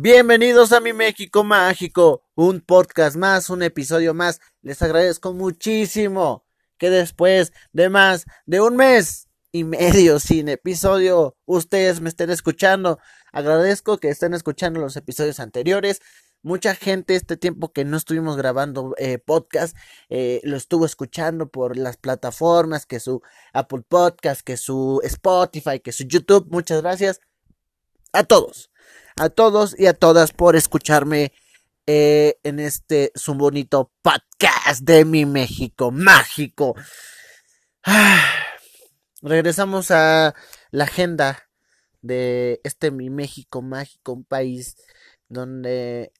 Bienvenidos a mi México Mágico, un podcast más, un episodio más. Les agradezco muchísimo que después de más de un mes y medio sin episodio, ustedes me estén escuchando. Agradezco que estén escuchando los episodios anteriores. Mucha gente este tiempo que no estuvimos grabando eh, podcast eh, lo estuvo escuchando por las plataformas, que su Apple Podcast, que su Spotify, que su YouTube. Muchas gracias a todos a todos y a todas por escucharme eh, en este su bonito podcast de mi México mágico. regresamos a la agenda de este mi México mágico, un país donde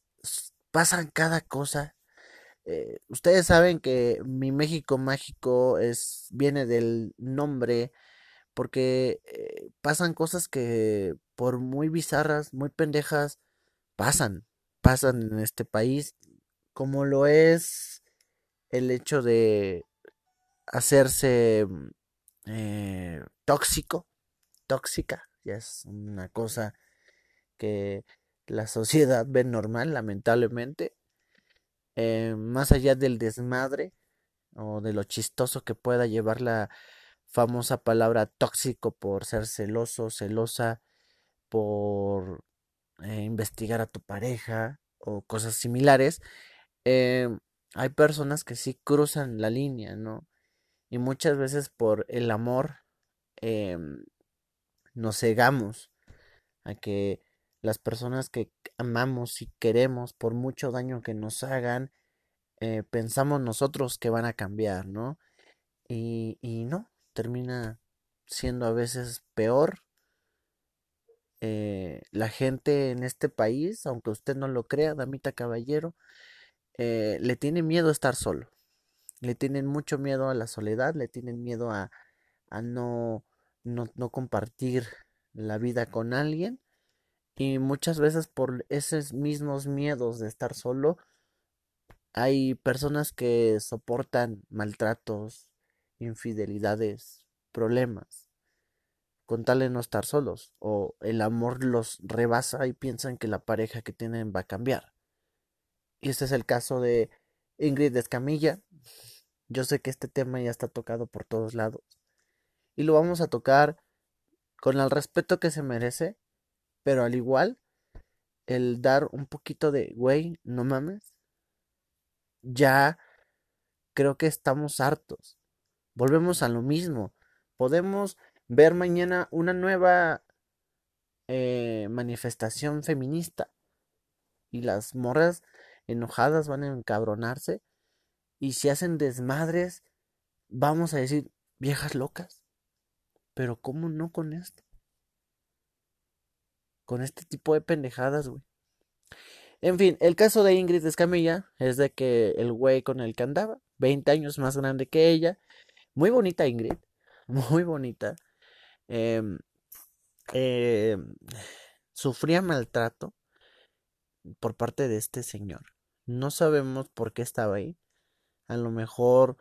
pasan cada cosa. Eh, ustedes saben que mi México mágico es viene del nombre porque eh, pasan cosas que por muy bizarras, muy pendejas, pasan, pasan en este país, como lo es el hecho de hacerse mm, eh, tóxico, tóxica, ya es una cosa que la sociedad ve normal, lamentablemente, eh, más allá del desmadre o de lo chistoso que pueda llevar la famosa palabra tóxico por ser celoso, celosa, por eh, investigar a tu pareja o cosas similares, em, hay personas que sí cruzan la línea, ¿no? Y muchas veces por el amor em, nos cegamos a que las personas que amamos y queremos, por mucho daño que nos hagan, eh, pensamos nosotros que van a cambiar, ¿no? Y, y no, termina siendo a veces peor. Eh, la gente en este país, aunque usted no lo crea, damita caballero, eh, le tiene miedo a estar solo. Le tienen mucho miedo a la soledad, le tienen miedo a, no, no compartir la vida con alguien. Y muchas veces por esos mismos miedos de estar solo, hay personas que soportan maltratos, infidelidades, problemas, con tal de no estar solos, o el amor los rebasa y piensan que la pareja que tienen va a cambiar. Y este es el caso de Ingrid Escamilla. Yo sé que este tema ya está tocado por todos lados. Y lo vamos a tocar con el respeto que se merece, pero al igual, el dar un poquito de, güey, no mames. Ya creo que estamos hartos volvemos a lo mismo. Podemos ver mañana una nueva eh, manifestación feminista y las morras enojadas van a encabronarse y si hacen desmadres vamos a decir viejas locas. Pero ¿cómo no con esto? Con este tipo de pendejadas, güey. En fin, el caso de Ingrid Escamilla es de que el güey con el que andaba, 20 años más grande que ella, muy bonita Ingrid, muy bonita. Em, em, sufría maltrato por parte de este señor. No sabemos por qué estaba ahí. A lo mejor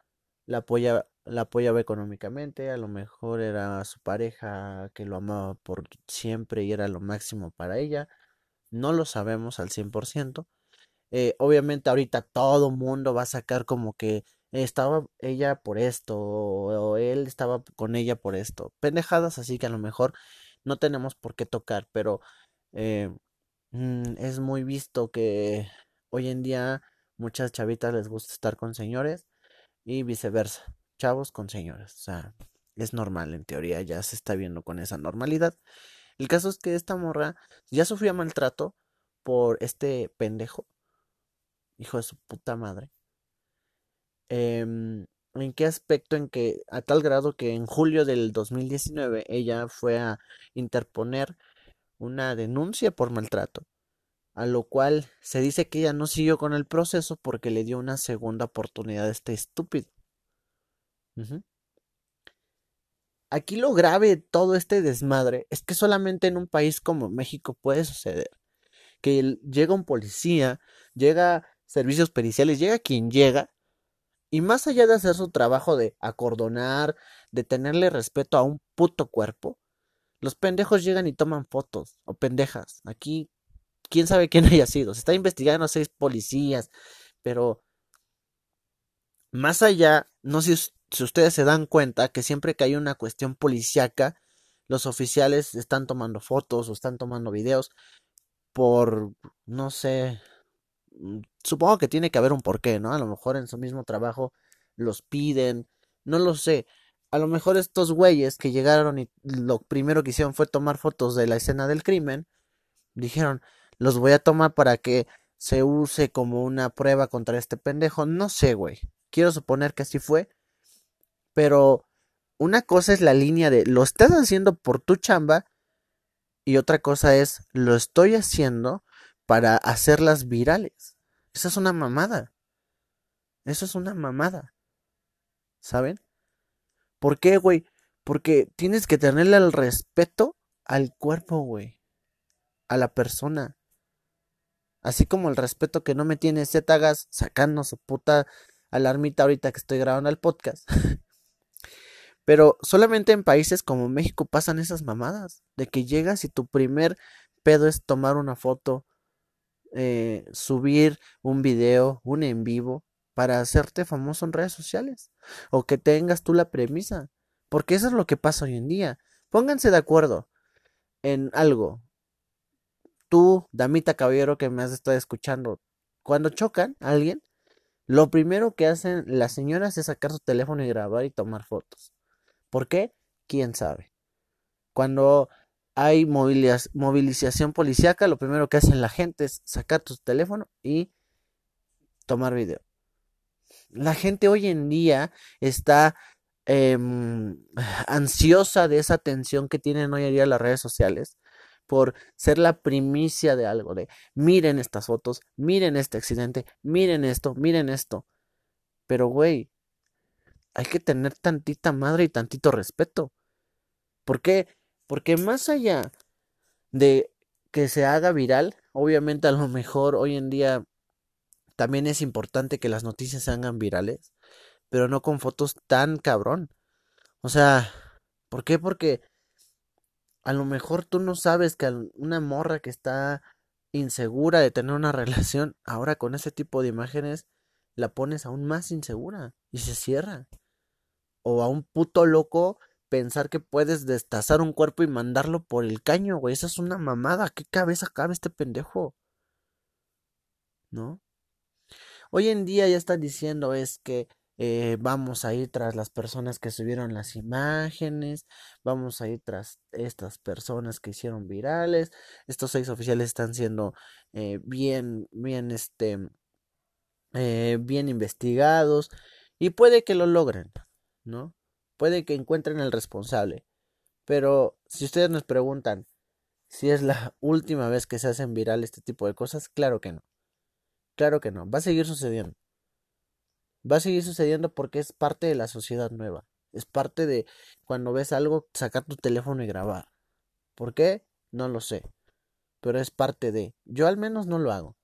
la apoya, la apoyaba económicamente, a lo mejor era su pareja que lo amaba por siempre y era lo máximo para ella. No lo sabemos al 100%. Eh, obviamente ahorita todo mundo va a sacar como que estaba ella por esto o él estaba con ella por esto. Pendejadas así que a lo mejor no tenemos por qué tocar, pero eh, mm, es muy visto que hoy en día muchas chavitas les gusta estar con señores y viceversa, chavos con señores. O sea, es normal en teoría, ya se está viendo con esa normalidad. El caso es que esta morra ya sufría maltrato por este pendejo, hijo de su puta madre. Em, ¿En qué aspecto? En que a tal grado que en julio del 2019 ella fue a interponer una denuncia por maltrato, a lo cual se dice que ella no siguió con el proceso porque le dio una segunda oportunidad a este estúpido. Aquí lo grave de todo este desmadre es que solamente en un país como México puede suceder. Que llega un policía, llega servicios periciales, llega quien llega y más allá de hacer su trabajo de acordonar, de tenerle respeto a un puto cuerpo, los pendejos llegan y toman fotos, o pendejas. Aquí quién sabe quién haya sido. Se está investigando a seis policías, pero más allá, no sé si ustedes se dan cuenta que siempre que hay una cuestión policíaca, los oficiales están tomando fotos o están tomando videos por, no sé, supongo que tiene que haber un porqué, ¿no? A lo mejor en su mismo trabajo los piden, no lo sé. A lo mejor estos güeyes que llegaron y lo primero que hicieron fue tomar fotos de la escena del crimen, dijeron, los voy a tomar para que se use como una prueba contra este pendejo. No sé, güey. Quiero suponer que así fue. Pero una cosa es la línea de lo estás haciendo por tu chamba y otra cosa es lo estoy haciendo para hacerlas virales. Esa es una mamada. Eso es una mamada. ¿Saben? ¿Por qué, güey? Porque tienes que tenerle el respeto al cuerpo, güey. A la persona. Así como el respeto que no me tiene Z-Gas sacando su puta alarmita ahorita que estoy grabando el podcast. Pero solamente en países como México pasan esas mamadas. De que llegas y tu primer pedo es tomar una foto, eh, subir un video, un en vivo, para hacerte famoso en redes sociales. O que tengas tú la premisa. Porque eso es lo que pasa hoy en día. Pónganse de acuerdo en algo. Tú, damita caballero que me has estado escuchando, cuando chocan a alguien, lo primero que hacen las señoras es sacar su teléfono y grabar y tomar fotos. ¿Por qué? ¿Quién sabe? Cuando hay movilización policíaca, lo primero que hacen la gente es sacar tu teléfono y tomar video. La gente hoy en día está em, ansiosa de esa atención que tienen hoy en día las redes sociales por ser la primicia de algo, de miren estas fotos, miren este accidente, miren esto, miren esto. Pero, güey, hay que tener tantita madre y tantito respeto. ¿Por qué? Porque más allá de que se haga viral, obviamente a lo mejor hoy en día también es importante que las noticias se hagan virales, pero no con fotos tan cabrón. O sea, ¿por qué? Porque a lo mejor tú no sabes que una morra que está insegura de tener una relación, ahora con ese tipo de imágenes la pones aún más insegura y se cierra o a un puto loco pensar que puedes destazar un cuerpo y mandarlo por el caño, güey. Esa es una mamada. ¿Qué cabeza cabe este pendejo? ¿No? Hoy en día ya están diciendo es que eh, vamos a ir tras las personas que subieron las imágenes, vamos a ir tras estas personas que hicieron virales. Estos seis oficiales están siendo eh, bien, bien, este, eh, bien investigados y puede que lo logren. ¿no? Puede que encuentren el responsable. Pero si ustedes nos preguntan si es la última vez que se hacen viral este tipo de cosas, claro que no. Claro que no. Va a seguir sucediendo. Va a seguir sucediendo porque es parte de la sociedad nueva. Es parte de cuando ves algo, sacar tu teléfono y grabar. ¿Por qué? No lo sé. Pero es parte de. Yo al menos no lo hago.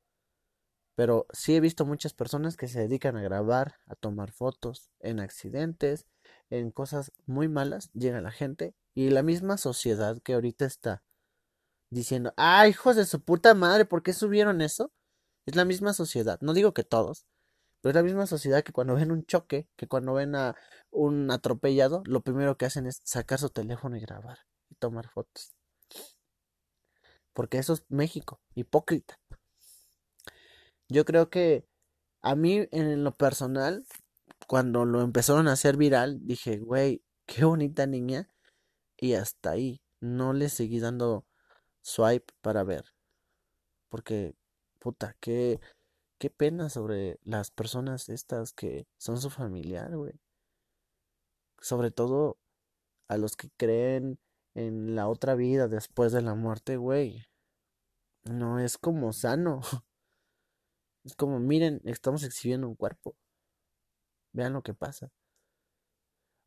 Pero sí he visto muchas personas que se dedican a grabar, a tomar fotos en accidentes, en cosas muy malas, llega la gente y la misma sociedad que ahorita está diciendo, ah, hijos de su puta madre, ¿por qué subieron eso? Es la misma sociedad, no digo que todos, pero es la misma sociedad que cuando ven un choque, que cuando ven a un atropellado, lo primero que hacen es sacar su teléfono y grabar y tomar fotos. Porque eso es México, hipócrita. Yo creo que a mí en lo personal cuando lo empezaron a hacer viral, dije, güey, qué bonita niña. Y hasta ahí, no le seguí dando swipe para ver. Porque, puta, qué, qué pena sobre las personas estas que son su familiar, güey. Sobre todo a los que creen en la otra vida después de la muerte, güey. No es como sano. Es como, miren, estamos exhibiendo un cuerpo. Vean lo que pasa.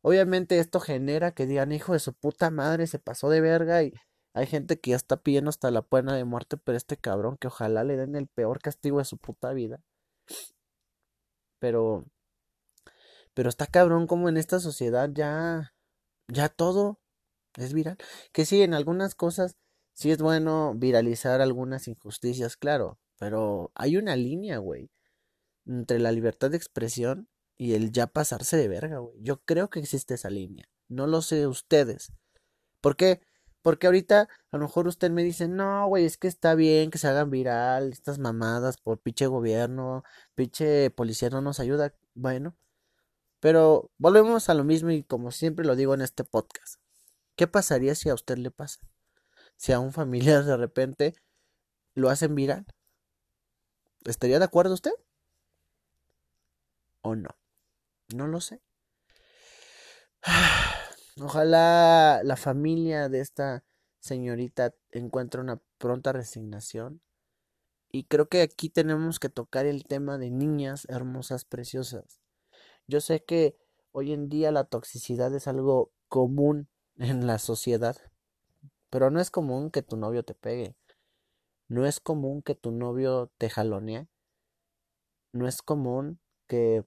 Obviamente esto genera que digan, hijo de su puta madre, se pasó de verga y hay gente que ya está pidiendo hasta la pena de muerte, pero este cabrón que ojalá le den el peor castigo de su puta vida. Pero, pero está cabrón como en esta sociedad ya, ya todo es viral. Que sí, en algunas cosas Sí es bueno viralizar algunas injusticias, claro, pero hay una línea, güey, entre la libertad de expresión y el ya pasarse de verga, güey. Yo creo que existe esa línea. No lo sé ustedes. ¿Por qué? Porque ahorita a lo mejor usted me dice, no, güey, es que está bien que se hagan viral estas mamadas por pinche gobierno, pinche policía no nos ayuda. Bueno, pero volvemos a lo mismo y como siempre lo digo en este podcast. ¿Qué pasaría si a usted le pasa? Si a un familiar de repente lo hacen viral. ¿Estaría de acuerdo usted? ¿O no? No lo sé. Ojalá la familia de esta señorita encuentre una pronta resignación. Y creo que aquí tenemos que tocar el tema de niñas hermosas, preciosas. Yo sé que hoy en día la toxicidad es algo común en la sociedad, pero no es común que tu novio te pegue. No es común que tu novio te jalonee. No es común que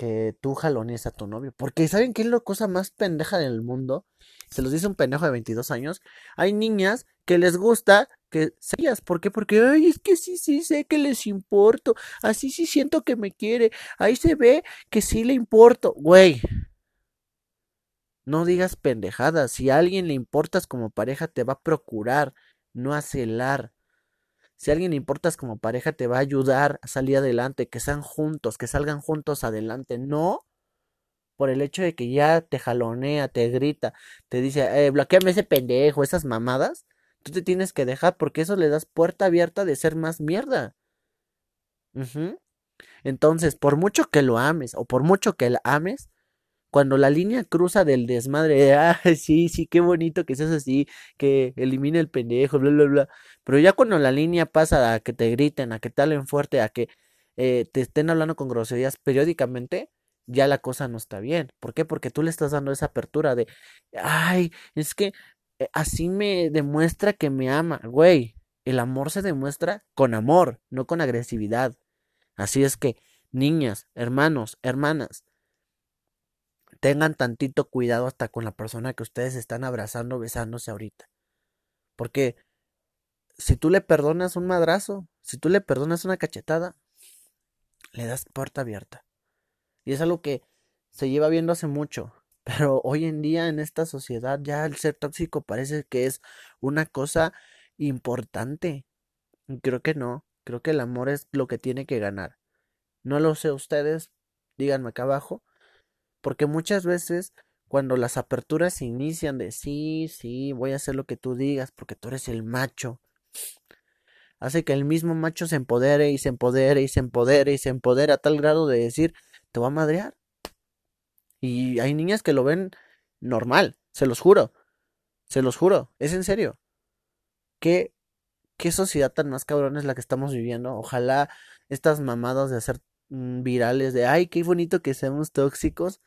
que tú jalones a tu novio. Porque ¿saben qué es la cosa más pendeja del mundo? Se los dice un pendejo de 22 años. Hay niñas que les gusta que ellas, ¿por qué? Porque, ay, es que sí, sí sé que les importo. Así sí siento que me quiere. Ahí se ve que sí le importo. Güey. No digas pendejadas. Si a alguien le importas como pareja, te va a procurar, no a celar. Si alguien le importas como pareja, te va a ayudar a salir adelante, que sean juntos, que salgan juntos adelante. No por el hecho de que ya te jalonea, te grita, te dice, eh, bloqueame ese pendejo, esas mamadas. Tú te tienes que dejar porque eso le das puerta abierta de ser más mierda. Entonces, por mucho que lo ames o por mucho que la ames, cuando la línea cruza del desmadre, ah, sí, sí, qué bonito que seas así, que elimine el pendejo, bla, bla, bla. Pero ya cuando la línea pasa a que te griten, a que te hablen fuerte, a que eh, te estén hablando con groserías periódicamente, ya la cosa no está bien. ¿Por qué? Porque tú le estás dando esa apertura de, ay, es que eh, así me demuestra que me ama. Güey, el amor se demuestra con amor, no con agresividad. Así es que, niñas, hermanos, hermanas, tengan tantito cuidado hasta con la persona que ustedes están abrazando, besándose ahorita. Porque si tú le perdonas un madrazo, si tú le perdonas una cachetada, le das puerta abierta. Y es algo que se lleva viendo hace mucho. Pero hoy en día en esta sociedad ya el ser tóxico parece que es una cosa importante. Creo que no. Creo que el amor es lo que tiene que ganar. No lo sé ustedes. Díganme acá abajo. Porque muchas veces cuando las aperturas se inician de sí, sí, voy a hacer lo que tú digas porque tú eres el macho, hace que el mismo macho se empodere y se empodere y se empodere y se empodere a tal grado de decir, te va a madrear. Y hay niñas que lo ven normal, se los juro, se los juro, es en serio. ¿Qué, qué sociedad tan más cabrón es la que estamos viviendo? Ojalá estas mamadas de hacer mm, virales de, ay, qué bonito que seamos tóxicos,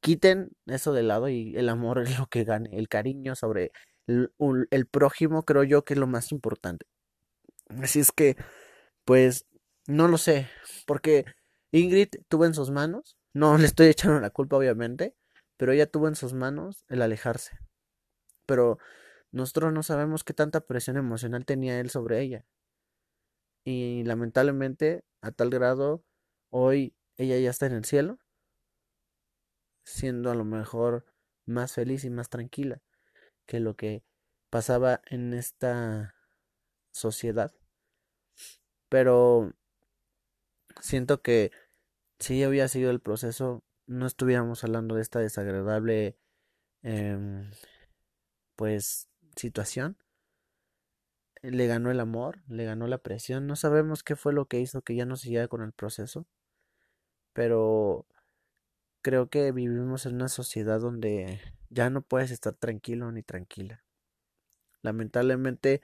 quiten eso de lado y el amor es lo que gane, el cariño sobre el, prójimo creo yo que es lo más importante. Así es que, pues, no lo sé, porque Ingrid tuvo en sus manos, no le estoy echando la culpa obviamente, pero ella tuvo en sus manos el alejarse. Pero nosotros no sabemos qué tanta presión emocional tenía él sobre ella. Y lamentablemente, a tal grado, hoy ella ya está en el cielo siendo a lo mejor más feliz y más tranquila que lo que pasaba en esta sociedad. Pero siento que si había sido el proceso, no estuviéramos hablando de esta desagradable eh, pues situación. Le ganó el amor, le ganó la presión. No sabemos qué fue lo que hizo que ya no siguiera con el proceso. Pero creo que vivimos en una sociedad donde ya no puedes estar tranquilo ni tranquila. Lamentablemente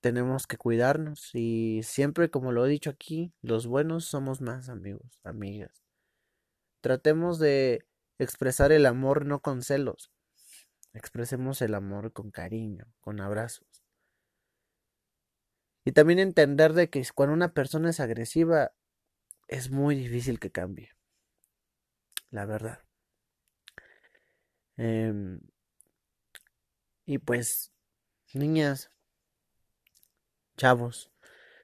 tenemos que cuidarnos y siempre, como lo he dicho aquí, los buenos somos más amigos, amigas. Tratemos de expresar el amor no con celos. Expresemos el amor con cariño, con abrazos. Y también entender de que cuando una persona es agresiva es muy difícil que cambie la verdad. Em, y pues niñas, chavos,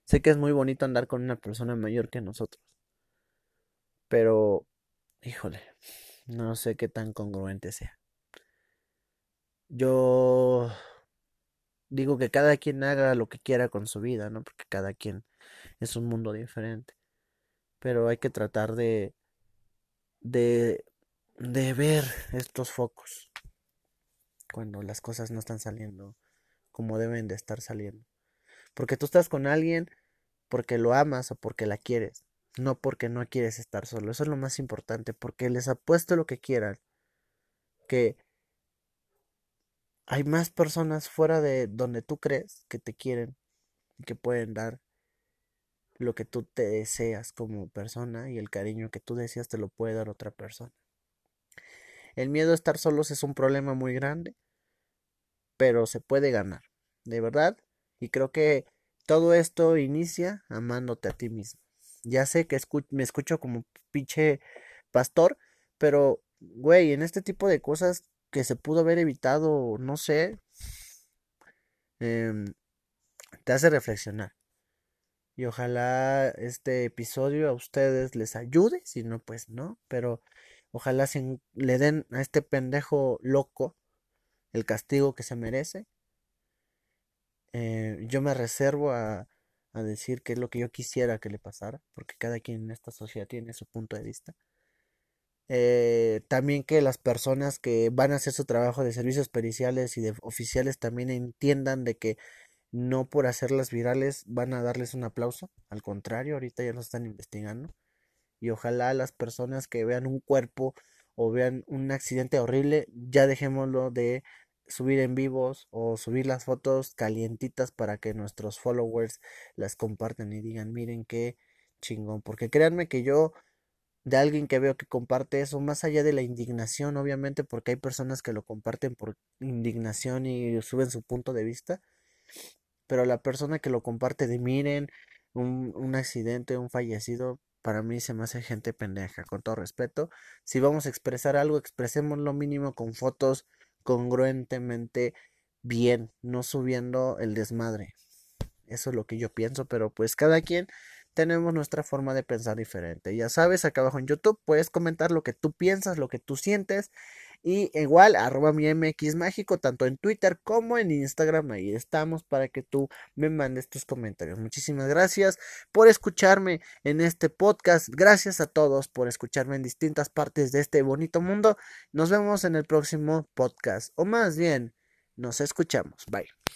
sé que es muy bonito andar con una persona mayor que nosotros, pero, híjole, no sé qué tan congruente sea. Yo digo que cada quien haga lo que quiera con su vida, ¿no? Porque cada quien es un mundo diferente. Pero hay que tratar de, de, de ver estos focos cuando las cosas no están saliendo como deben de estar saliendo. Porque tú estás con alguien porque lo amas o porque la quieres, no porque no quieres estar solo. Eso es lo más importante, porque les apuesto lo que quieran, que hay más personas fuera de donde tú crees que te quieren y que pueden dar lo que tú te deseas como persona y el cariño que tú deseas te lo puede dar otra persona. El miedo a estar solos es un problema muy grande, pero se puede ganar, de verdad. Y creo que todo esto inicia amándote a ti mismo. Ya sé que me escucho como pinche pastor, pero, güey, en este tipo de cosas que se pudo haber evitado, no sé, em, te hace reflexionar. Y ojalá este episodio a ustedes les ayude, si no, pues no, pero ojalá le den a este pendejo loco el castigo que se merece. Eh, yo me reservo a, a decir qué es lo que yo quisiera que le pasara, porque cada quien en esta sociedad tiene su punto de vista. Eh, también que las personas que van a hacer su trabajo de servicios periciales y de oficiales también entiendan de que no por hacerlas virales van a darles un aplauso, al contrario, ahorita ya lo están investigando y ojalá las personas que vean un cuerpo o vean un accidente horrible, ya dejémoslo de subir en vivos o subir las fotos calientitas para que nuestros followers las compartan y digan, miren qué chingón, porque créanme que yo de alguien que veo que comparte eso, más allá de la indignación, obviamente, porque hay personas que lo comparten por indignación y suben su punto de vista, pero la persona que lo comparte de miren, un, un accidente, un fallecido, para mí se me hace gente pendeja, con todo respeto. Si vamos a expresar algo, expresemos lo mínimo con fotos congruentemente bien, no subiendo el desmadre. Eso es lo que yo pienso, pero pues cada quien tenemos nuestra forma de pensar diferente. Ya sabes, acá abajo en YouTube puedes comentar lo que tú piensas, lo que tú sientes. Y igual, arroba mi MX mágico, tanto en Twitter como en Instagram. Ahí estamos para que tú me mandes tus comentarios. Muchísimas gracias por escucharme en este podcast. Gracias a todos por escucharme en distintas partes de este bonito mundo. Nos vemos en el próximo podcast. O más bien, nos escuchamos. Bye.